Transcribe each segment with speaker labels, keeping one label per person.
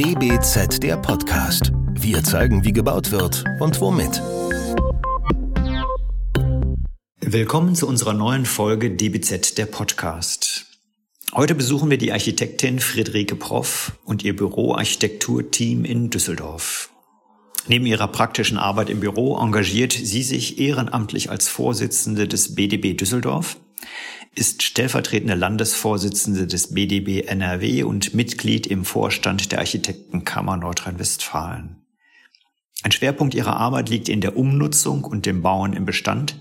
Speaker 1: DBZ der Podcast. Wir zeigen, wie gebaut wird und womit.
Speaker 2: Willkommen zu unserer neuen Folge DBZ der Podcast. Heute besuchen wir die Architektin Friederike Proff und ihr Büroarchitekturteam in Düsseldorf. Neben ihrer praktischen Arbeit im Büro engagiert sie sich ehrenamtlich als Vorsitzende des BDB Düsseldorf ist stellvertretende Landesvorsitzende des BDB NRW und Mitglied im Vorstand der Architektenkammer Nordrhein-Westfalen. Ein Schwerpunkt ihrer Arbeit liegt in der Umnutzung und dem Bauen im Bestand,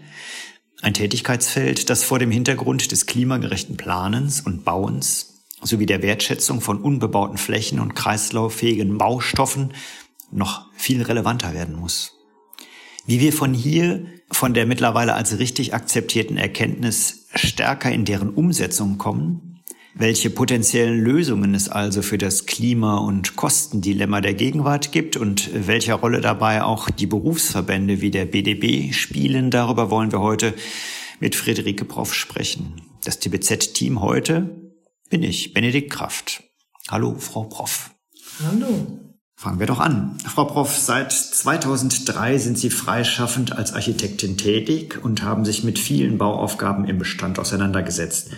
Speaker 2: ein Tätigkeitsfeld, das vor dem Hintergrund des klimagerechten Planens und Bauens sowie der Wertschätzung von unbebauten Flächen und kreislauffähigen Baustoffen noch viel relevanter werden muss. Wie wir von hier, von der mittlerweile als richtig akzeptierten Erkenntnis stärker in deren Umsetzung kommen, welche potenziellen Lösungen es also für das Klima- und Kostendilemma der Gegenwart gibt und welcher Rolle dabei auch die Berufsverbände wie der BDB spielen, darüber wollen wir heute mit Friederike Proff sprechen. Das TBZ-Team heute bin ich, Benedikt Kraft. Hallo, Frau Proff.
Speaker 3: Hallo.
Speaker 2: Fangen wir doch an. Frau Prof, seit 2003 sind Sie freischaffend als Architektin tätig und haben sich mit vielen Bauaufgaben im Bestand auseinandergesetzt.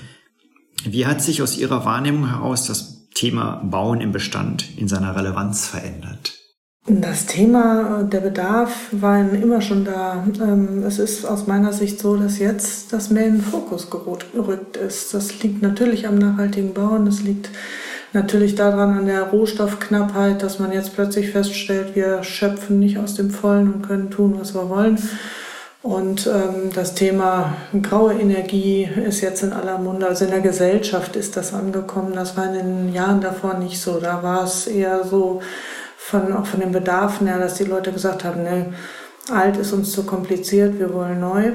Speaker 2: Wie hat sich aus Ihrer Wahrnehmung heraus das Thema Bauen im Bestand in seiner Relevanz verändert?
Speaker 3: Das Thema, der Bedarf war immer schon da. Ähm, es ist aus meiner Sicht so, dass jetzt das mehr in den Fokus gerückt ist. Das liegt natürlich am nachhaltigen Bauen, das liegt Natürlich daran an der Rohstoffknappheit, dass man jetzt plötzlich feststellt, wir schöpfen nicht aus dem Vollen und können tun, was wir wollen. Und ähm, das Thema graue Energie ist jetzt in aller Munde. Also in der Gesellschaft ist das angekommen. Das war in den Jahren davor nicht so. Da war es eher so von, auch von den Bedarfen her, dass die Leute gesagt haben, ne, alt ist uns zu kompliziert, wir wollen neu.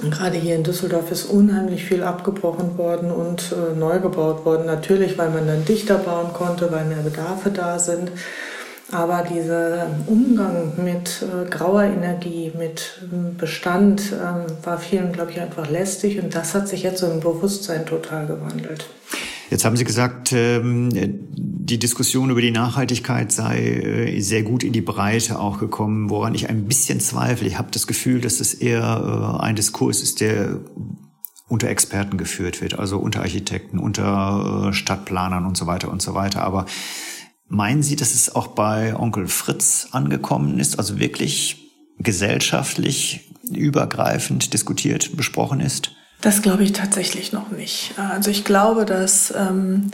Speaker 3: Gerade hier in Düsseldorf ist unheimlich viel abgebrochen worden und äh, neu gebaut worden. Natürlich, weil man dann dichter bauen konnte, weil mehr Bedarfe da sind. Aber dieser Umgang mit äh, grauer Energie, mit äh, Bestand, ähm, war vielen, glaube ich, einfach lästig. Und das hat sich jetzt so im Bewusstsein total gewandelt.
Speaker 2: Jetzt haben Sie gesagt, ähm, die Diskussion über die Nachhaltigkeit sei äh, sehr gut in die Breite auch gekommen, woran ich ein bisschen zweifle. Ich habe das Gefühl, dass es eher äh, ein Diskurs ist, der unter Experten geführt wird, also unter Architekten, unter äh, Stadtplanern und so weiter und so weiter. Aber meinen Sie, dass es auch bei Onkel Fritz angekommen ist, also wirklich gesellschaftlich übergreifend diskutiert, besprochen ist?
Speaker 3: Das glaube ich tatsächlich noch nicht. Also ich glaube, dass ähm,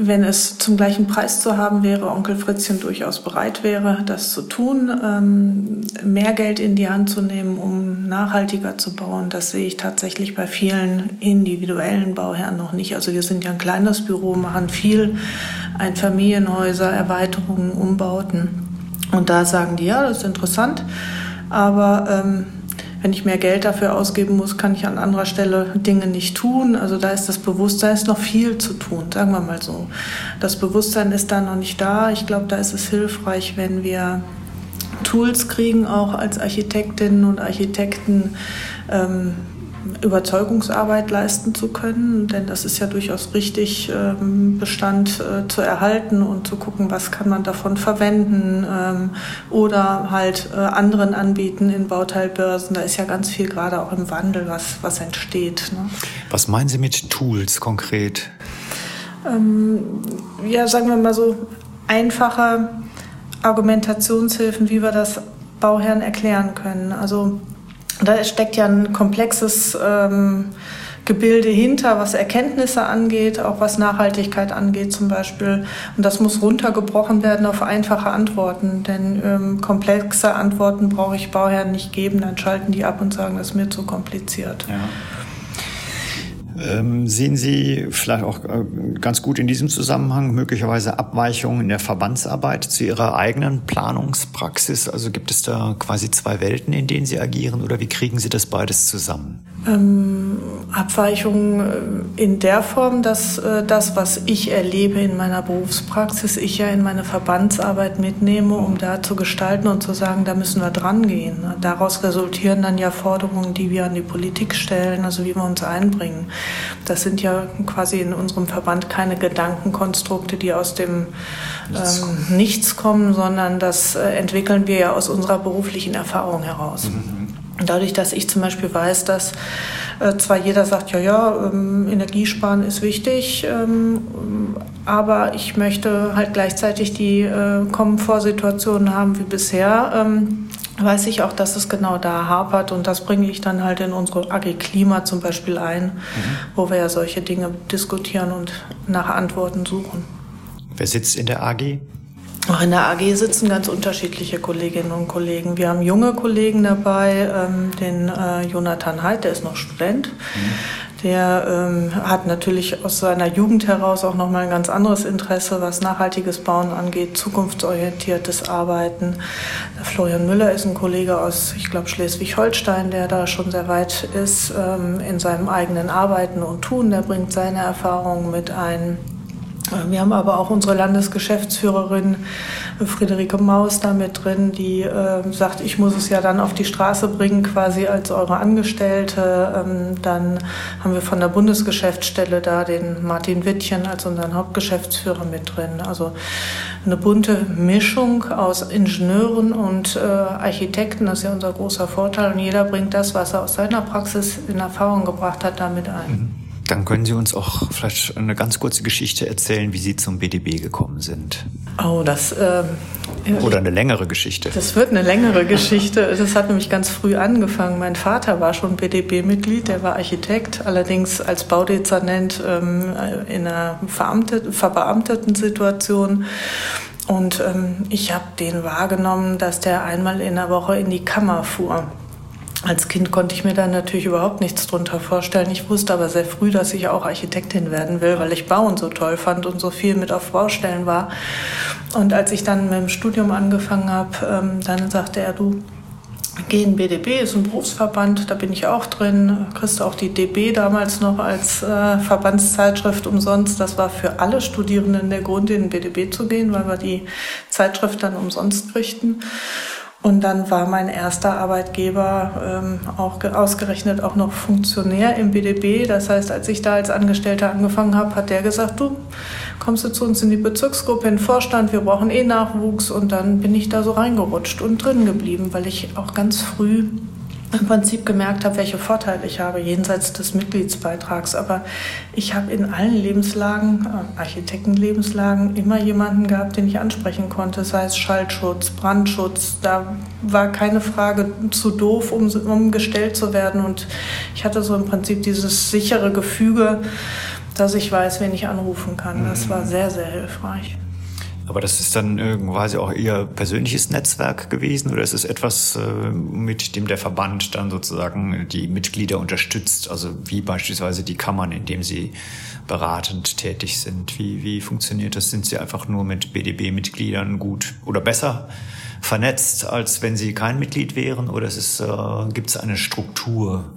Speaker 3: wenn es zum gleichen Preis zu haben wäre, Onkel Fritzchen durchaus bereit wäre, das zu tun, ähm, mehr Geld in die Hand zu nehmen, um nachhaltiger zu bauen. Das sehe ich tatsächlich bei vielen individuellen Bauherren noch nicht. Also wir sind ja ein kleines Büro, machen viel, ein Familienhäuser, Erweiterungen, Umbauten. Und da sagen die, ja, das ist interessant, aber ähm, wenn ich mehr Geld dafür ausgeben muss, kann ich an anderer Stelle Dinge nicht tun. Also da ist das Bewusstsein, ist noch viel zu tun, sagen wir mal so. Das Bewusstsein ist da noch nicht da. Ich glaube, da ist es hilfreich, wenn wir Tools kriegen, auch als Architektinnen und Architekten, ähm, Überzeugungsarbeit leisten zu können, denn das ist ja durchaus richtig, ähm, Bestand äh, zu erhalten und zu gucken, was kann man davon verwenden ähm, oder halt äh, anderen anbieten in Bauteilbörsen. Da ist ja ganz viel gerade auch im Wandel, was, was entsteht. Ne?
Speaker 2: Was meinen Sie mit Tools konkret?
Speaker 3: Ähm, ja, sagen wir mal so einfache Argumentationshilfen, wie wir das Bauherren erklären können. Also da steckt ja ein komplexes ähm, Gebilde hinter, was Erkenntnisse angeht, auch was Nachhaltigkeit angeht zum Beispiel. Und das muss runtergebrochen werden auf einfache Antworten, denn ähm, komplexe Antworten brauche ich Bauherren nicht geben, dann schalten die ab und sagen, das ist mir zu kompliziert. Ja.
Speaker 2: Ähm, sehen Sie vielleicht auch äh, ganz gut in diesem Zusammenhang möglicherweise Abweichungen in der Verbandsarbeit zu Ihrer eigenen Planungspraxis? Also gibt es da quasi zwei Welten, in denen Sie agieren oder wie kriegen Sie das beides zusammen?
Speaker 3: Ähm, Abweichungen äh, in der Form, dass äh, das, was ich erlebe in meiner Berufspraxis, ich ja in meine Verbandsarbeit mitnehme, um da zu gestalten und zu sagen, da müssen wir dran gehen. Daraus resultieren dann ja Forderungen, die wir an die Politik stellen, also wie wir uns einbringen. Das sind ja quasi in unserem Verband keine Gedankenkonstrukte, die aus dem Nichts, ähm, Nichts kommen, sondern das äh, entwickeln wir ja aus unserer beruflichen Erfahrung heraus. Mhm. Dadurch, dass ich zum Beispiel weiß, dass äh, zwar jeder sagt, ja, ja, ähm, Energiesparen ist wichtig, ähm, aber ich möchte halt gleichzeitig die äh, Komfortsituationen haben wie bisher, ähm, weiß ich auch, dass es genau da hapert und das bringe ich dann halt in unsere AG Klima zum Beispiel ein, mhm. wo wir ja solche Dinge diskutieren und nach Antworten suchen.
Speaker 2: Wer sitzt in der AG?
Speaker 3: Auch in der AG sitzen ganz unterschiedliche Kolleginnen und Kollegen. Wir haben junge Kollegen dabei, ähm, den äh, Jonathan Heid, der ist noch Student. Mhm. Der ähm, hat natürlich aus seiner Jugend heraus auch nochmal ein ganz anderes Interesse, was nachhaltiges Bauen angeht, zukunftsorientiertes Arbeiten. Der Florian Müller ist ein Kollege aus, ich glaube, Schleswig-Holstein, der da schon sehr weit ist ähm, in seinem eigenen Arbeiten und Tun. Der bringt seine Erfahrungen mit ein. Wir haben aber auch unsere Landesgeschäftsführerin Friederike Maus da mit drin, die äh, sagt, ich muss es ja dann auf die Straße bringen, quasi als eure Angestellte. Ähm, dann haben wir von der Bundesgeschäftsstelle da den Martin Wittchen als unseren Hauptgeschäftsführer mit drin. Also eine bunte Mischung aus Ingenieuren und äh, Architekten, das ist ja unser großer Vorteil. Und jeder bringt das, was er aus seiner Praxis in Erfahrung gebracht hat, damit ein.
Speaker 2: Mhm. Dann können Sie uns auch vielleicht eine ganz kurze Geschichte erzählen, wie Sie zum BDB gekommen sind.
Speaker 3: Oh, das. Äh,
Speaker 2: Oder eine längere Geschichte.
Speaker 3: Das wird eine längere Geschichte. Das hat nämlich ganz früh angefangen. Mein Vater war schon BDB-Mitglied, der war Architekt, allerdings als Baudezernent ähm, in einer verbeamteten Situation. Und ähm, ich habe den wahrgenommen, dass der einmal in der Woche in die Kammer fuhr. Als Kind konnte ich mir da natürlich überhaupt nichts drunter vorstellen. Ich wusste aber sehr früh, dass ich auch Architektin werden will, weil ich Bauen so toll fand und so viel mit auf Baustellen war. Und als ich dann mit dem Studium angefangen habe, ähm, dann sagte er, du, geh in BDB, ist ein Berufsverband, da bin ich auch drin. Kriegst auch die DB damals noch als äh, Verbandszeitschrift umsonst. Das war für alle Studierenden der Grund, in den BDB zu gehen, weil wir die Zeitschrift dann umsonst kriegten. Und dann war mein erster Arbeitgeber ähm, auch ausgerechnet auch noch Funktionär im BDB. Das heißt, als ich da als Angestellter angefangen habe, hat der gesagt, du kommst du zu uns in die Bezirksgruppe, in den Vorstand, wir brauchen eh Nachwuchs. Und dann bin ich da so reingerutscht und drin geblieben, weil ich auch ganz früh im Prinzip gemerkt habe, welche Vorteile ich habe, jenseits des Mitgliedsbeitrags. Aber ich habe in allen Lebenslagen, äh, Architektenlebenslagen, immer jemanden gehabt, den ich ansprechen konnte, sei es Schallschutz, Brandschutz. Da war keine Frage zu doof, um, um gestellt zu werden. Und ich hatte so im Prinzip dieses sichere Gefüge, dass ich weiß, wen ich anrufen kann. Das war sehr, sehr hilfreich.
Speaker 2: Aber das ist dann quasi auch Ihr persönliches Netzwerk gewesen oder ist es etwas, äh, mit dem der Verband dann sozusagen die Mitglieder unterstützt? Also wie beispielsweise die Kammern, in dem Sie beratend tätig sind. Wie, wie funktioniert das? Sind Sie einfach nur mit BDB-Mitgliedern gut oder besser vernetzt, als wenn Sie kein Mitglied wären? Oder ist äh, gibt es eine Struktur,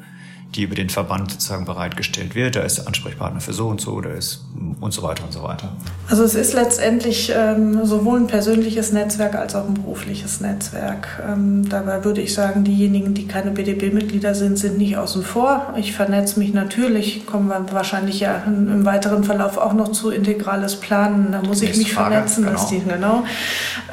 Speaker 2: die über den Verband sozusagen bereitgestellt wird. Da ist Ansprechpartner für so und so, da ist und so weiter und so weiter.
Speaker 3: Also es ist letztendlich ähm, sowohl ein persönliches Netzwerk als auch ein berufliches Netzwerk. Ähm, dabei würde ich sagen, diejenigen, die keine BDB-Mitglieder sind, sind nicht außen vor. Ich vernetze mich natürlich, kommen wir wahrscheinlich ja im weiteren Verlauf auch noch zu integrales Planen. Da muss ich mich Frage, vernetzen, genau. Die, genau.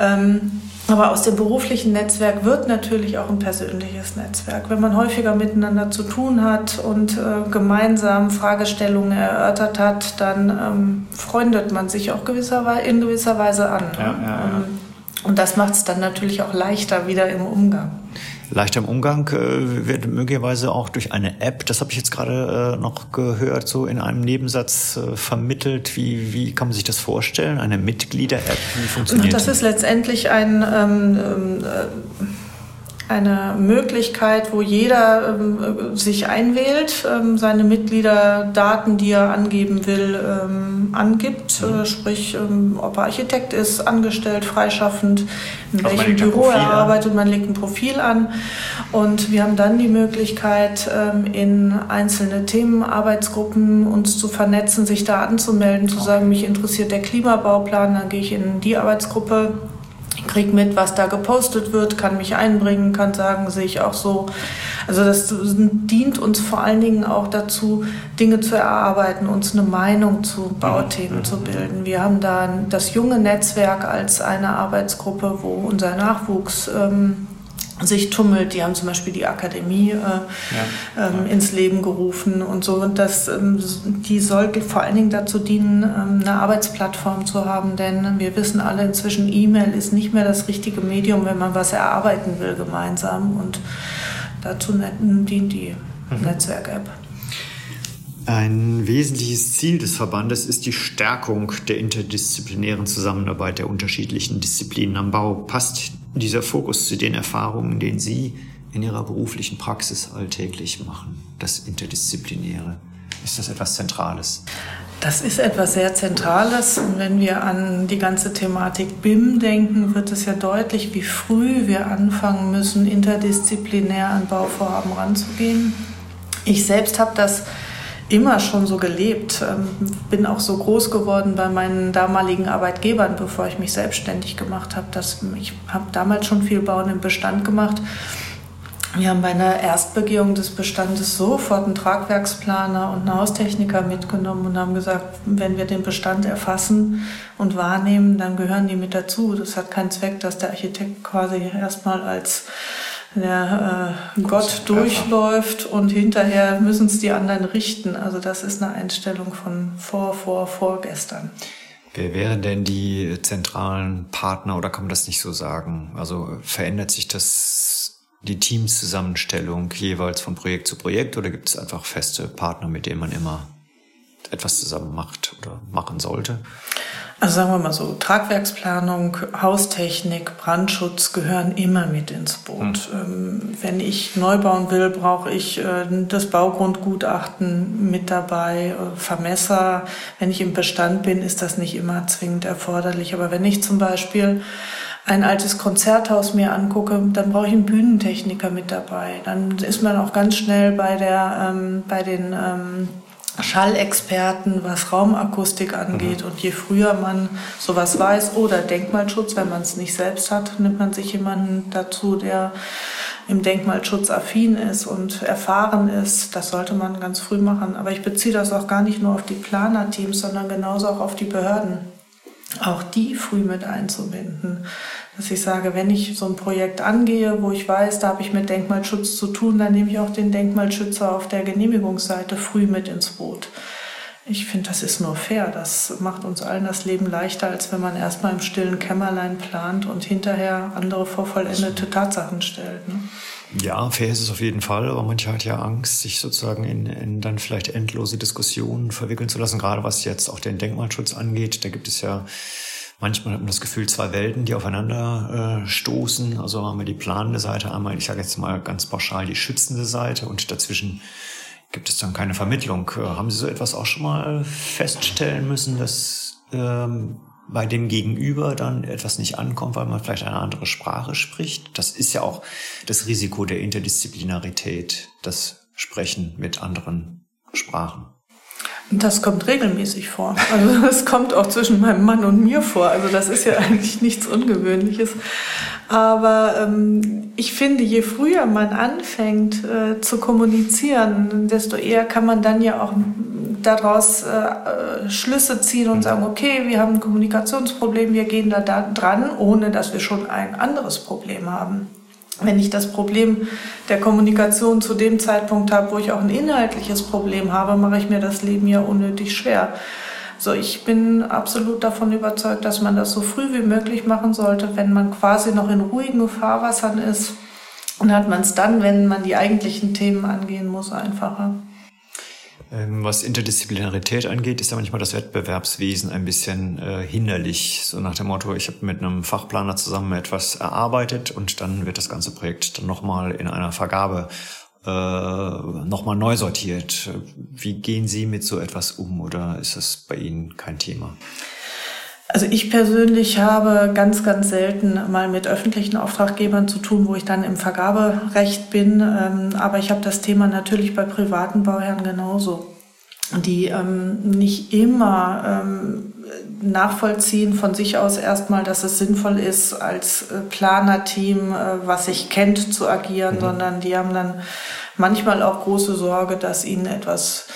Speaker 3: Ähm, aber aus dem beruflichen Netzwerk wird natürlich auch ein persönliches Netzwerk. Wenn man häufiger miteinander zu tun hat und äh, gemeinsam Fragestellungen erörtert hat, dann ähm, freundet man sich auch gewisser in gewisser Weise an. Ja, ja, ja. Ähm, und das macht es dann natürlich auch leichter wieder im Umgang
Speaker 2: leichter im Umgang äh, wird möglicherweise auch durch eine App, das habe ich jetzt gerade äh, noch gehört, so in einem Nebensatz äh, vermittelt. Wie, wie kann man sich das vorstellen? Eine Mitglieder-App? Wie
Speaker 3: funktioniert das? Das ist letztendlich ein ähm, ähm, eine Möglichkeit, wo jeder ähm, sich einwählt, ähm, seine Mitgliederdaten, die er angeben will, ähm, angibt. Mhm. Äh, sprich, ähm, ob er Architekt ist, angestellt, freischaffend, in also welchem Büro er arbeitet. Man legt ein Profil an. Und wir haben dann die Möglichkeit, ähm, in einzelne Themenarbeitsgruppen uns zu vernetzen, sich da anzumelden, zu sagen, mich interessiert der Klimabauplan, dann gehe ich in die Arbeitsgruppe kriege mit, was da gepostet wird, kann mich einbringen, kann sagen, sehe ich auch so. Also das dient uns vor allen Dingen auch dazu, Dinge zu erarbeiten, uns eine Meinung zu Bauthemen zu bilden. Wir haben da das junge Netzwerk als eine Arbeitsgruppe, wo unser Nachwuchs ähm, sich tummelt. Die haben zum Beispiel die Akademie äh, ja, ähm, ja. ins Leben gerufen und so. Und das, ähm, die soll vor allen Dingen dazu dienen, ähm, eine Arbeitsplattform zu haben, denn wir wissen alle inzwischen, E-Mail ist nicht mehr das richtige Medium, wenn man was erarbeiten will gemeinsam. Und dazu dient die mhm. Netzwerk-App.
Speaker 2: Ein wesentliches Ziel des Verbandes ist die Stärkung der interdisziplinären Zusammenarbeit der unterschiedlichen Disziplinen am Bau. Passt dieser Fokus zu den Erfahrungen, den Sie in Ihrer beruflichen Praxis alltäglich machen, das Interdisziplinäre? Ist das etwas Zentrales?
Speaker 3: Das ist etwas sehr Zentrales. Und wenn wir an die ganze Thematik BIM denken, wird es ja deutlich, wie früh wir anfangen müssen, interdisziplinär an Bauvorhaben ranzugehen. Ich selbst habe das immer schon so gelebt. Ähm, bin auch so groß geworden bei meinen damaligen Arbeitgebern, bevor ich mich selbstständig gemacht habe. ich habe damals schon viel Bauen im Bestand gemacht. Wir haben bei einer Erstbegehung des Bestandes sofort einen Tragwerksplaner und einen Haustechniker mitgenommen und haben gesagt, wenn wir den Bestand erfassen und wahrnehmen, dann gehören die mit dazu. Das hat keinen Zweck, dass der Architekt quasi erstmal als der äh, Gott durchläuft und hinterher müssen es die anderen richten. Also das ist eine Einstellung von vor, vor, vorgestern.
Speaker 2: Wer wären denn die zentralen Partner oder kann man das nicht so sagen? Also verändert sich das die Teamzusammenstellung jeweils von Projekt zu Projekt oder gibt es einfach feste Partner, mit denen man immer etwas zusammen macht oder machen sollte?
Speaker 3: Also sagen wir mal so, Tragwerksplanung, Haustechnik, Brandschutz gehören immer mit ins Boot. Mhm. wenn ich neu bauen will, brauche ich äh, das Baugrundgutachten mit dabei, äh, Vermesser. Wenn ich im Bestand bin, ist das nicht immer zwingend erforderlich. Aber wenn ich zum Beispiel ein altes Konzerthaus mir angucke, dann brauche ich einen Bühnentechniker mit dabei. Dann ist man auch ganz schnell bei der, ähm, bei den ähm, Schallexperten, was Raumakustik angeht. Mhm. Und je früher man sowas weiß oder Denkmalschutz, wenn man es nicht selbst hat, nimmt man sich jemanden dazu, der im Denkmalschutz affin ist und erfahren ist. Das sollte man ganz früh machen. Aber ich beziehe das auch gar nicht nur auf die Planerteams, sondern genauso auch auf die Behörden. Auch die früh mit einzubinden dass ich sage, wenn ich so ein Projekt angehe, wo ich weiß, da habe ich mit Denkmalschutz zu tun, dann nehme ich auch den Denkmalschützer auf der Genehmigungsseite früh mit ins Boot. Ich finde, das ist nur fair. Das macht uns allen das Leben leichter, als wenn man erstmal im stillen Kämmerlein plant und hinterher andere vor vollendete Tatsachen stellt. Ne?
Speaker 2: Ja, fair ist es auf jeden Fall, aber manche hat ja Angst, sich sozusagen in, in dann vielleicht endlose Diskussionen verwickeln zu lassen, gerade was jetzt auch den Denkmalschutz angeht. Da gibt es ja Manchmal hat man das Gefühl, zwei Welten, die aufeinander äh, stoßen. Also haben wir die planende Seite, einmal, ich sage jetzt mal ganz pauschal, die schützende Seite und dazwischen gibt es dann keine Vermittlung. Äh, haben Sie so etwas auch schon mal feststellen müssen, dass ähm, bei dem Gegenüber dann etwas nicht ankommt, weil man vielleicht eine andere Sprache spricht? Das ist ja auch das Risiko der Interdisziplinarität, das Sprechen mit anderen Sprachen.
Speaker 3: Das kommt regelmäßig vor. Also das kommt auch zwischen meinem Mann und mir vor. Also das ist ja eigentlich nichts Ungewöhnliches. Aber ähm, ich finde, je früher man anfängt äh, zu kommunizieren, desto eher kann man dann ja auch daraus äh, Schlüsse ziehen und sagen, okay, wir haben ein Kommunikationsproblem, wir gehen da, da dran, ohne dass wir schon ein anderes Problem haben wenn ich das Problem der Kommunikation zu dem Zeitpunkt habe, wo ich auch ein inhaltliches Problem habe, mache ich mir das Leben ja unnötig schwer. So, ich bin absolut davon überzeugt, dass man das so früh wie möglich machen sollte, wenn man quasi noch in ruhigen Fahrwassern ist. Und hat man es dann, wenn man die eigentlichen Themen angehen muss, einfacher.
Speaker 2: Ähm, was Interdisziplinarität angeht, ist ja manchmal das Wettbewerbswesen ein bisschen äh, hinderlich. So nach dem Motto, ich habe mit einem Fachplaner zusammen etwas erarbeitet und dann wird das ganze Projekt dann nochmal in einer Vergabe äh, nochmal neu sortiert. Wie gehen Sie mit so etwas um oder ist das bei Ihnen kein Thema?
Speaker 3: Also ich persönlich habe ganz, ganz selten mal mit öffentlichen Auftraggebern zu tun, wo ich dann im Vergaberecht bin. Ähm, aber ich habe das Thema natürlich bei privaten Bauherren genauso, die ähm, nicht immer ähm, nachvollziehen von sich aus erstmal, dass es sinnvoll ist, als äh, Planerteam, äh, was sich kennt, zu agieren, mhm. sondern die haben dann manchmal auch große Sorge, dass ihnen etwas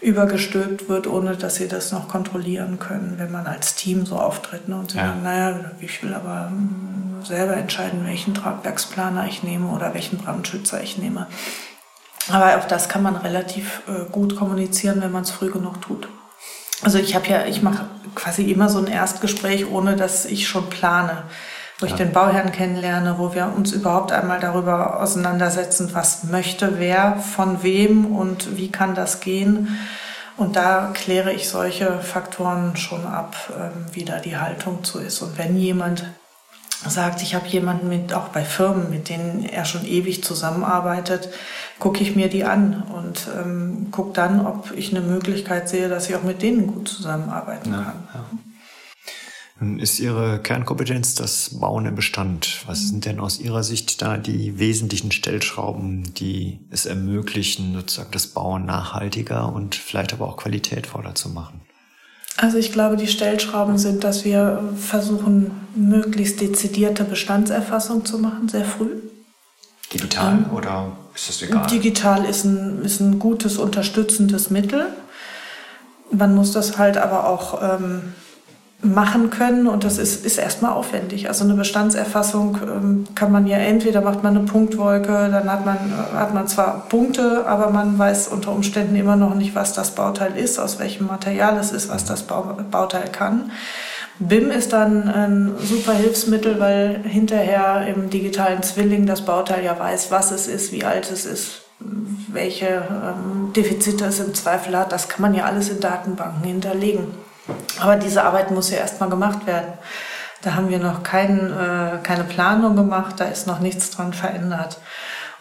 Speaker 3: übergestülpt wird, ohne dass sie das noch kontrollieren können, wenn man als Team so auftritt. Ne? Und sie ja. sagen, naja, ich will aber hm, selber entscheiden, welchen Tragwerksplaner ich nehme oder welchen Brandschützer ich nehme. Aber auch das kann man relativ äh, gut kommunizieren, wenn man es früh genug tut. Also ich habe ja, ich mache quasi immer so ein Erstgespräch, ohne dass ich schon plane wo ich ja. den Bauherrn kennenlerne, wo wir uns überhaupt einmal darüber auseinandersetzen, was möchte wer von wem und wie kann das gehen. Und da kläre ich solche Faktoren schon ab, ähm, wie da die Haltung zu ist. Und wenn jemand sagt, ich habe jemanden mit, auch bei Firmen, mit denen er schon ewig zusammenarbeitet, gucke ich mir die an und ähm, gucke dann, ob ich eine Möglichkeit sehe, dass ich auch mit denen gut zusammenarbeiten ja, kann. Ja.
Speaker 2: Nun ist Ihre Kernkompetenz das Bauen im Bestand. Was sind denn aus Ihrer Sicht da die wesentlichen Stellschrauben, die es ermöglichen, sozusagen das Bauen nachhaltiger und vielleicht aber auch qualitätvoller zu machen?
Speaker 3: Also ich glaube, die Stellschrauben sind, dass wir versuchen, möglichst dezidierte Bestandserfassung zu machen, sehr früh.
Speaker 2: Digital ähm, oder ist das egal?
Speaker 3: Digital ist ein, ist ein gutes, unterstützendes Mittel. Man muss das halt aber auch ähm, machen können und das ist, ist erstmal aufwendig. Also eine Bestandserfassung ähm, kann man ja entweder macht man eine Punktwolke, dann hat man, hat man zwar Punkte, aber man weiß unter Umständen immer noch nicht, was das Bauteil ist, aus welchem Material es ist, was das Bauteil kann. BIM ist dann ein super Hilfsmittel, weil hinterher im digitalen Zwilling das Bauteil ja weiß, was es ist, wie alt es ist, welche ähm, Defizite es im Zweifel hat. Das kann man ja alles in Datenbanken hinterlegen. Aber diese Arbeit muss ja erstmal gemacht werden. Da haben wir noch kein, äh, keine Planung gemacht, da ist noch nichts dran verändert.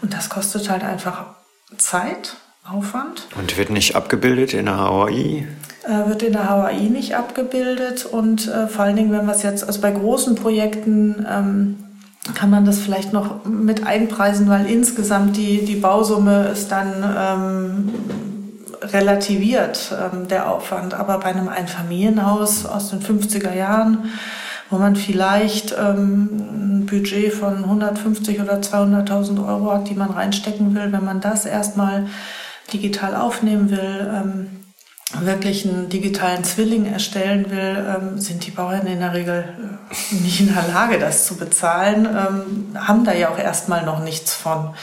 Speaker 3: Und das kostet halt einfach Zeit, Aufwand.
Speaker 2: Und wird nicht abgebildet in der HAI?
Speaker 3: Äh, wird in der HAI nicht abgebildet. Und äh, vor allen Dingen, wenn wir es jetzt, also bei großen Projekten, ähm, kann man das vielleicht noch mit einpreisen, weil insgesamt die, die Bausumme ist dann ähm, relativiert, ähm, der Aufwand. Aber bei einem Einfamilienhaus aus den 50er Jahren, wo man vielleicht ähm, ein Budget von 150 oder 200.000 Euro hat, die man reinstecken will, wenn man das erstmal digital aufnehmen will, ähm, wirklich einen digitalen Zwilling erstellen will, ähm, sind die Bauern in der Regel äh, nicht in der Lage, das zu bezahlen, ähm, haben da ja auch erstmal noch nichts von.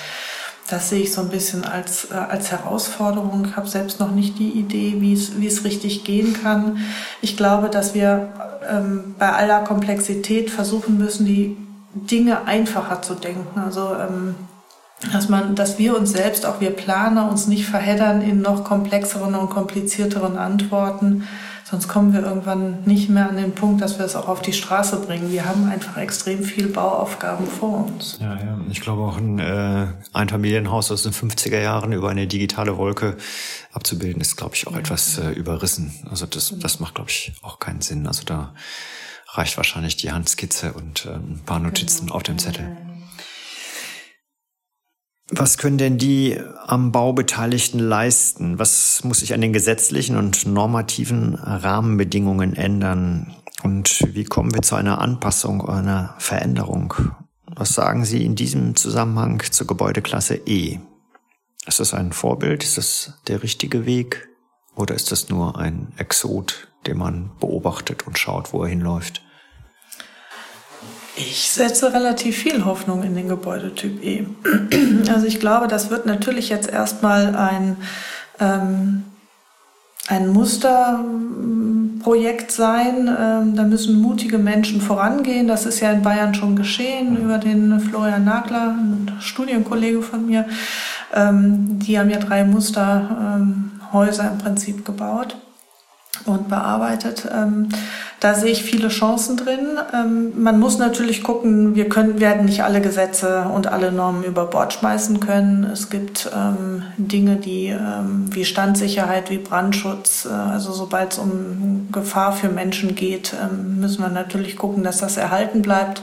Speaker 3: Das sehe ich so ein bisschen als, äh, als Herausforderung. Ich habe selbst noch nicht die Idee, wie es, wie es richtig gehen kann. Ich glaube, dass wir ähm, bei aller Komplexität versuchen müssen, die Dinge einfacher zu denken. Also ähm, dass man, dass wir uns selbst, auch wir Planer, uns nicht verheddern in noch komplexeren und komplizierteren Antworten, Sonst kommen wir irgendwann nicht mehr an den Punkt, dass wir es auch auf die Straße bringen. Wir haben einfach extrem viel Bauaufgaben vor uns.
Speaker 2: Ja, ja. Ich glaube auch ein äh, Einfamilienhaus aus den 50er Jahren über eine digitale Wolke abzubilden, ist, glaube ich, auch ja. etwas äh, überrissen. Also das, das macht, glaube ich, auch keinen Sinn. Also da reicht wahrscheinlich die Handskizze und äh, ein paar Notizen genau. auf dem Zettel. Was können denn die am Bau Beteiligten leisten? Was muss sich an den gesetzlichen und normativen Rahmenbedingungen ändern? Und wie kommen wir zu einer Anpassung einer Veränderung? Was sagen Sie in diesem Zusammenhang zur Gebäudeklasse E? Ist das ein Vorbild? Ist das der richtige Weg? Oder ist das nur ein Exot, den man beobachtet und schaut, wo er hinläuft?
Speaker 3: Ich setze relativ viel Hoffnung in den Gebäudetyp E. Also ich glaube, das wird natürlich jetzt erstmal ein, ähm, ein Musterprojekt sein. Ähm, da müssen mutige Menschen vorangehen. Das ist ja in Bayern schon geschehen über den Florian Nagler, ein Studienkollege von mir. Ähm, die haben ja drei Muster ähm, Häuser im Prinzip gebaut und bearbeitet. Ähm, da sehe ich viele Chancen drin. Ähm, man muss natürlich gucken, wir können, werden nicht alle Gesetze und alle Normen über Bord schmeißen können. Es gibt ähm, Dinge, die ähm, wie Standsicherheit, wie Brandschutz, äh, also sobald es um Gefahr für Menschen geht, ähm, müssen wir natürlich gucken, dass das erhalten bleibt.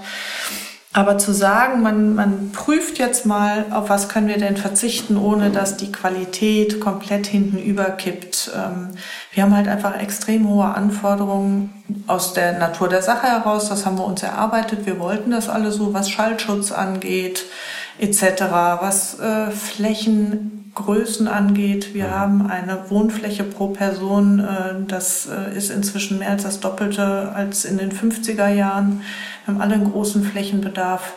Speaker 3: Aber zu sagen, man, man prüft jetzt mal, auf was können wir denn verzichten, ohne dass die Qualität komplett hinten überkippt. Ähm, wir haben halt einfach extrem hohe Anforderungen aus der Natur der Sache heraus. Das haben wir uns erarbeitet. Wir wollten das alle so, was Schallschutz angeht, etc., was äh, Flächengrößen angeht. Wir haben eine Wohnfläche pro Person, äh, das äh, ist inzwischen mehr als das Doppelte als in den 50er Jahren. Wir haben alle einen großen Flächenbedarf.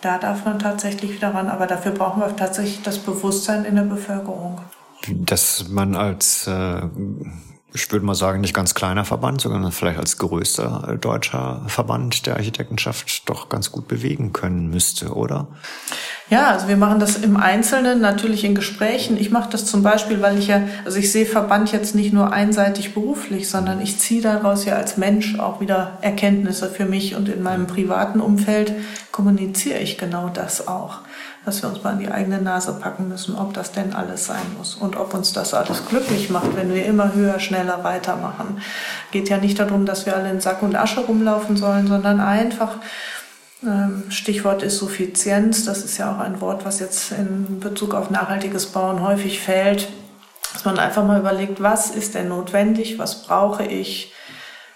Speaker 3: Da darf man tatsächlich wieder ran, aber dafür brauchen wir tatsächlich das Bewusstsein in der Bevölkerung.
Speaker 2: Dass man als äh, ich würde mal sagen, nicht ganz kleiner Verband, sondern vielleicht als größter deutscher Verband der Architektenschaft doch ganz gut bewegen können müsste, oder?
Speaker 3: Ja, also wir machen das im Einzelnen, natürlich in Gesprächen. Ich mache das zum Beispiel, weil ich ja, also ich sehe Verband jetzt nicht nur einseitig beruflich, sondern ich ziehe daraus ja als Mensch auch wieder Erkenntnisse für mich und in meinem privaten Umfeld kommuniziere ich genau das auch dass wir uns mal an die eigene Nase packen müssen, ob das denn alles sein muss und ob uns das alles glücklich macht, wenn wir immer höher, schneller weitermachen. Geht ja nicht darum, dass wir alle in Sack und Asche rumlaufen sollen, sondern einfach, ähm, Stichwort ist Suffizienz, das ist ja auch ein Wort, was jetzt in Bezug auf nachhaltiges Bauen häufig fällt, dass man einfach mal überlegt, was ist denn notwendig, was brauche ich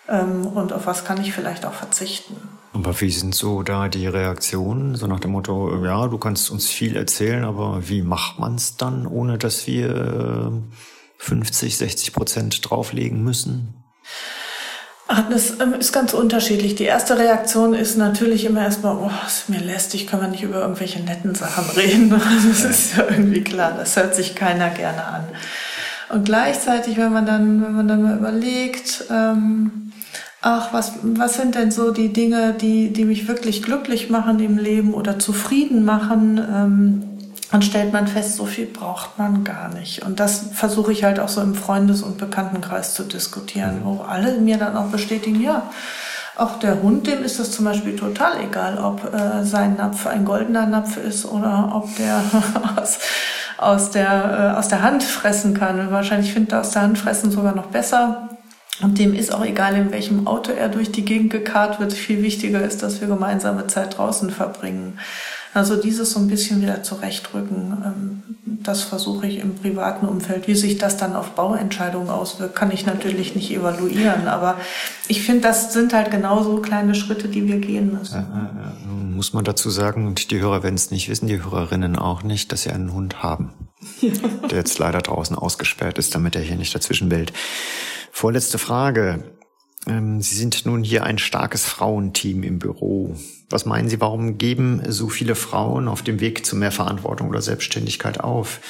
Speaker 3: ähm, und auf was kann ich vielleicht auch verzichten.
Speaker 2: Aber wie sind so da die Reaktionen? So nach dem Motto, ja, du kannst uns viel erzählen, aber wie macht man es dann, ohne dass wir 50, 60 Prozent drauflegen müssen?
Speaker 3: Ach, das ähm, ist ganz unterschiedlich. Die erste Reaktion ist natürlich immer erstmal, oh, ist mir lästig, können wir nicht über irgendwelche netten Sachen reden. Das ist ja irgendwie klar, das hört sich keiner gerne an. Und gleichzeitig, wenn man dann, wenn man dann mal überlegt, ähm, ach, was, was sind denn so die Dinge, die, die mich wirklich glücklich machen im Leben oder zufrieden machen? Ähm, dann stellt man fest, so viel braucht man gar nicht. Und das versuche ich halt auch so im Freundes- und Bekanntenkreis zu diskutieren, wo alle mir dann auch bestätigen, ja, auch der Hund, dem ist es zum Beispiel total egal, ob äh, sein Napf ein goldener Napf ist oder ob der aus, aus, der, äh, aus der Hand fressen kann. Wahrscheinlich findet er aus der Hand fressen sogar noch besser. Und dem ist auch egal, in welchem Auto er durch die Gegend gekarrt wird. Viel wichtiger ist, dass wir gemeinsame Zeit draußen verbringen. Also dieses so ein bisschen wieder zurechtrücken, ähm, das versuche ich im privaten Umfeld. Wie sich das dann auf Bauentscheidungen auswirkt, kann ich natürlich nicht evaluieren. Aber ich finde, das sind halt genauso kleine Schritte, die wir gehen müssen. Ja,
Speaker 2: muss man dazu sagen, und die Hörer werden es nicht wissen, die Hörerinnen auch nicht, dass sie einen Hund haben, ja. der jetzt leider draußen ausgesperrt ist, damit er hier nicht dazwischen bellt. Vorletzte Frage. Ähm, Sie sind nun hier ein starkes Frauenteam im Büro. Was meinen Sie, warum geben so viele Frauen auf dem Weg zu mehr Verantwortung oder Selbstständigkeit auf?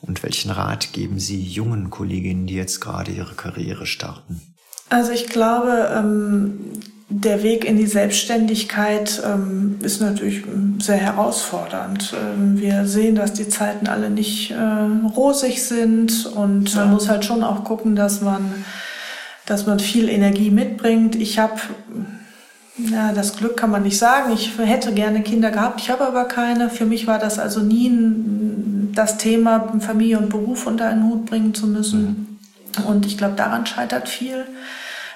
Speaker 2: Und welchen Rat geben Sie jungen Kolleginnen, die jetzt gerade ihre Karriere starten?
Speaker 3: Also ich glaube, ähm, der Weg in die Selbstständigkeit ähm, ist natürlich sehr herausfordernd. wir sehen, dass die Zeiten alle nicht äh, rosig sind und man muss halt schon auch gucken, dass man dass man viel Energie mitbringt. Ich habe, ja, das Glück kann man nicht sagen. Ich hätte gerne Kinder gehabt, ich habe aber keine. Für mich war das also nie ein, das Thema, Familie und Beruf unter einen Hut bringen zu müssen. Und ich glaube, daran scheitert viel.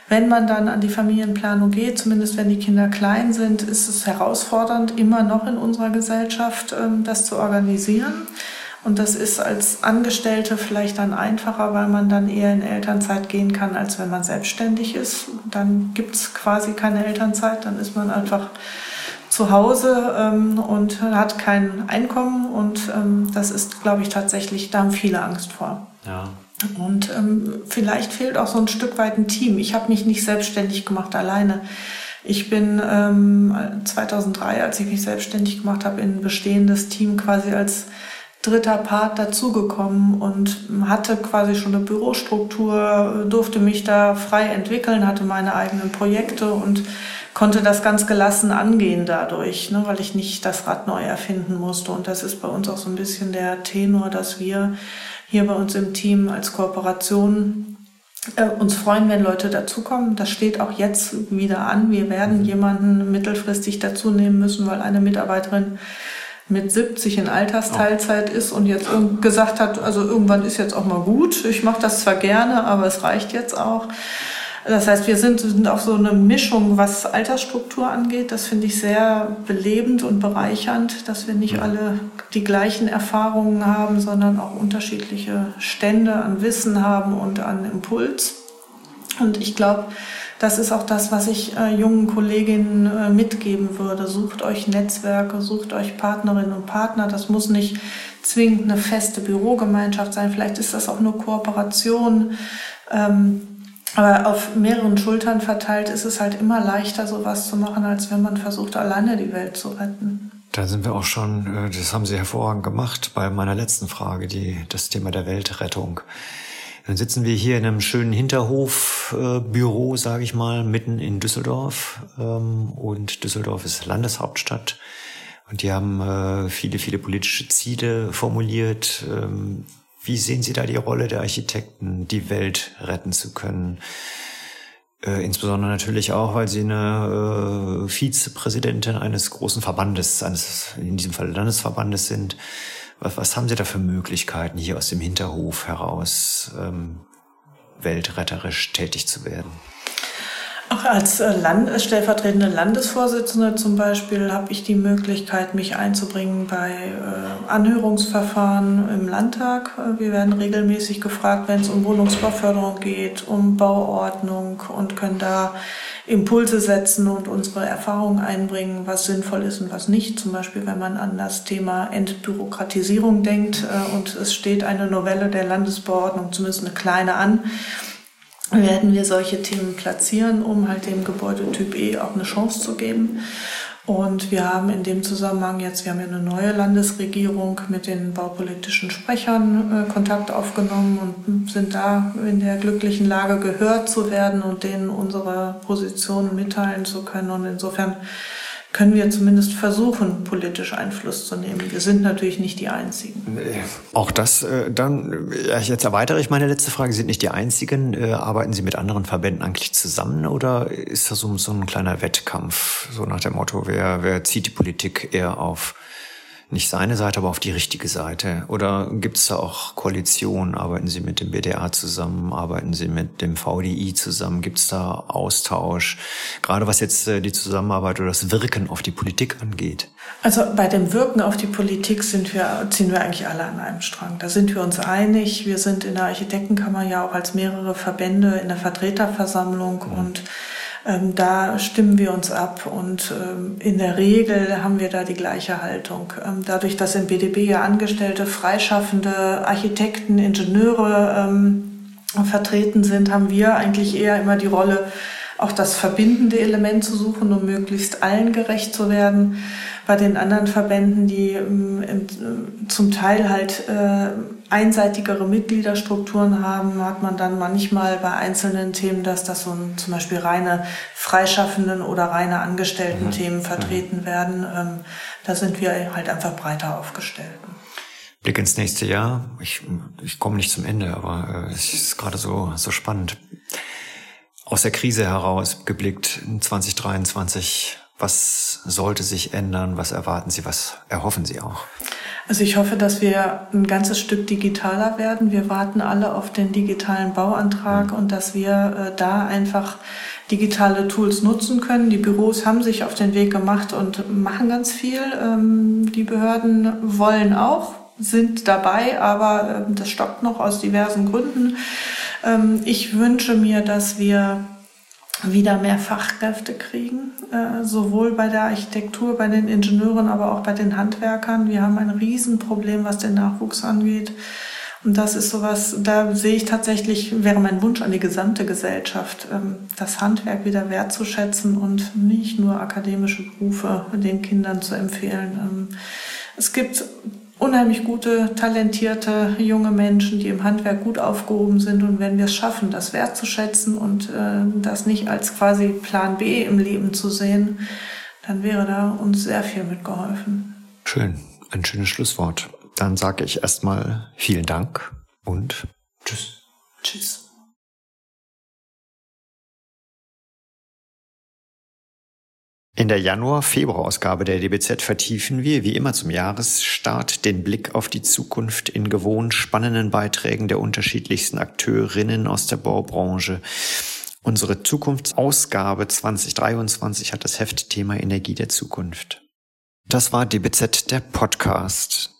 Speaker 3: Wenn man dann an die Familienplanung geht, zumindest wenn die Kinder klein sind, ist es herausfordernd, immer noch in unserer Gesellschaft ähm, das zu organisieren. Und das ist als Angestellte vielleicht dann einfacher, weil man dann eher in Elternzeit gehen kann, als wenn man selbstständig ist. Dann gibt es quasi keine Elternzeit, dann ist man einfach zu Hause ähm, und hat kein Einkommen. Und ähm, das ist, glaube ich, tatsächlich, da haben viele Angst vor. Ja. Und ähm, vielleicht fehlt auch so ein Stück weit ein Team. Ich habe mich nicht selbstständig gemacht alleine. Ich bin ähm, 2003, als ich mich selbstständig gemacht habe, in ein bestehendes Team quasi als dritter Part dazugekommen und hatte quasi schon eine Bürostruktur, durfte mich da frei entwickeln, hatte meine eigenen Projekte und konnte das ganz gelassen angehen dadurch, ne, weil ich nicht das Rad neu erfinden musste. Und das ist bei uns auch so ein bisschen der Tenor, dass wir hier bei uns im Team als Kooperation äh, uns freuen, wenn Leute dazukommen. Das steht auch jetzt wieder an. Wir werden jemanden mittelfristig dazu nehmen müssen, weil eine Mitarbeiterin mit 70 in Altersteilzeit ist und jetzt gesagt hat, also irgendwann ist jetzt auch mal gut. Ich mache das zwar gerne, aber es reicht jetzt auch. Das heißt, wir sind, sind auch so eine Mischung, was Altersstruktur angeht. Das finde ich sehr belebend und bereichernd, dass wir nicht alle die gleichen Erfahrungen haben, sondern auch unterschiedliche Stände an Wissen haben und an Impuls. Und ich glaube, das ist auch das, was ich äh, jungen Kolleginnen äh, mitgeben würde. Sucht euch Netzwerke, sucht euch Partnerinnen und Partner. Das muss nicht zwingend eine feste Bürogemeinschaft sein. Vielleicht ist das auch eine Kooperation. Ähm, aber auf mehreren Schultern verteilt ist es halt immer leichter, sowas zu machen, als wenn man versucht, alleine die Welt zu retten.
Speaker 2: Da sind wir auch schon, äh, das haben Sie hervorragend gemacht bei meiner letzten Frage, die, das Thema der Weltrettung. Dann sitzen wir hier in einem schönen Hinterhofbüro, äh, sage ich mal, mitten in Düsseldorf. Ähm, und Düsseldorf ist Landeshauptstadt. Und die haben äh, viele, viele politische Ziele formuliert. Ähm, wie sehen Sie da die Rolle der Architekten, die Welt retten zu können? Äh, insbesondere natürlich auch, weil Sie eine äh, Vizepräsidentin eines großen Verbandes, eines in diesem Fall Landesverbandes sind. Was, was haben Sie da für Möglichkeiten, hier aus dem Hinterhof heraus ähm, weltretterisch tätig zu werden?
Speaker 3: Auch als äh, Land stellvertretende Landesvorsitzende zum Beispiel habe ich die Möglichkeit, mich einzubringen bei äh, Anhörungsverfahren im Landtag. Äh, wir werden regelmäßig gefragt, wenn es um Wohnungsbauförderung geht, um Bauordnung und können da Impulse setzen und unsere Erfahrungen einbringen, was sinnvoll ist und was nicht. Zum Beispiel, wenn man an das Thema Entbürokratisierung denkt und es steht eine Novelle der Landesbauordnung, zumindest eine kleine an werden wir solche Themen platzieren, um halt dem Gebäudetyp E auch eine Chance zu geben. Und wir haben in dem Zusammenhang jetzt, wir haben ja eine neue Landesregierung mit den baupolitischen Sprechern äh, Kontakt aufgenommen und sind da in der glücklichen Lage gehört zu werden und denen unsere Position mitteilen zu können. Und insofern können wir zumindest versuchen, politisch Einfluss zu nehmen. Wir sind natürlich nicht die Einzigen.
Speaker 2: Auch das, äh, dann, jetzt erweitere ich meine letzte Frage. Sie sind nicht die Einzigen. Äh, arbeiten Sie mit anderen Verbänden eigentlich zusammen oder ist das so ein kleiner Wettkampf? So nach dem Motto, wer, wer zieht die Politik eher auf nicht seine Seite, aber auf die richtige Seite? Oder gibt es da auch Koalitionen? Arbeiten Sie mit dem BDA zusammen? Arbeiten Sie mit dem VDI zusammen? Gibt es da Austausch? Gerade was jetzt äh, die Zusammenarbeit oder das Wirken auf die Politik angeht.
Speaker 3: Also bei dem Wirken auf die Politik sind wir, ziehen wir eigentlich alle an einem Strang. Da sind wir uns einig. Wir sind in der Architektenkammer ja auch als mehrere Verbände in der Vertreterversammlung mhm. und ähm, da stimmen wir uns ab und ähm, in der Regel haben wir da die gleiche Haltung. Ähm, dadurch, dass im BDB ja Angestellte, freischaffende Architekten, Ingenieure ähm, vertreten sind, haben wir eigentlich eher immer die Rolle, auch das verbindende Element zu suchen, um möglichst allen gerecht zu werden. Bei den anderen Verbänden, die ähm, äh, zum Teil halt äh, einseitigere Mitgliederstrukturen haben, hat man dann manchmal bei einzelnen Themen, dass das so zum Beispiel reine Freischaffenden oder reine Angestellten-Themen mhm. vertreten mhm. werden. Ähm, da sind wir halt einfach breiter aufgestellt.
Speaker 2: Blick ins nächste Jahr. Ich, ich komme nicht zum Ende, aber äh, es ist gerade so, so spannend. Aus der Krise heraus geblickt 2023, was sollte sich ändern? Was erwarten Sie? Was erhoffen Sie auch?
Speaker 3: Also ich hoffe, dass wir ein ganzes Stück digitaler werden. Wir warten alle auf den digitalen Bauantrag mhm. und dass wir äh, da einfach digitale Tools nutzen können. Die Büros haben sich auf den Weg gemacht und machen ganz viel. Ähm, die Behörden wollen auch, sind dabei, aber äh, das stockt noch aus diversen Gründen. Ähm, ich wünsche mir, dass wir wieder mehr Fachkräfte kriegen, äh, sowohl bei der Architektur, bei den Ingenieuren, aber auch bei den Handwerkern. Wir haben ein Riesenproblem, was den Nachwuchs angeht. Und das ist sowas, da sehe ich tatsächlich, wäre mein Wunsch an die gesamte Gesellschaft, ähm, das Handwerk wieder wertzuschätzen und nicht nur akademische Berufe den Kindern zu empfehlen. Ähm, es gibt unheimlich gute, talentierte junge Menschen, die im Handwerk gut aufgehoben sind. Und wenn wir es schaffen, das wertzuschätzen und äh, das nicht als quasi Plan B im Leben zu sehen, dann wäre da uns sehr viel mitgeholfen.
Speaker 2: Schön, ein schönes Schlusswort. Dann sage ich erstmal vielen Dank und tschüss.
Speaker 3: Tschüss.
Speaker 2: In der Januar-Februar-Ausgabe der DBZ vertiefen wir, wie immer zum Jahresstart, den Blick auf die Zukunft in gewohnt spannenden Beiträgen der unterschiedlichsten Akteurinnen aus der Baubranche. Unsere Zukunftsausgabe 2023 hat das Heftthema Energie der Zukunft. Das war DBZ der Podcast.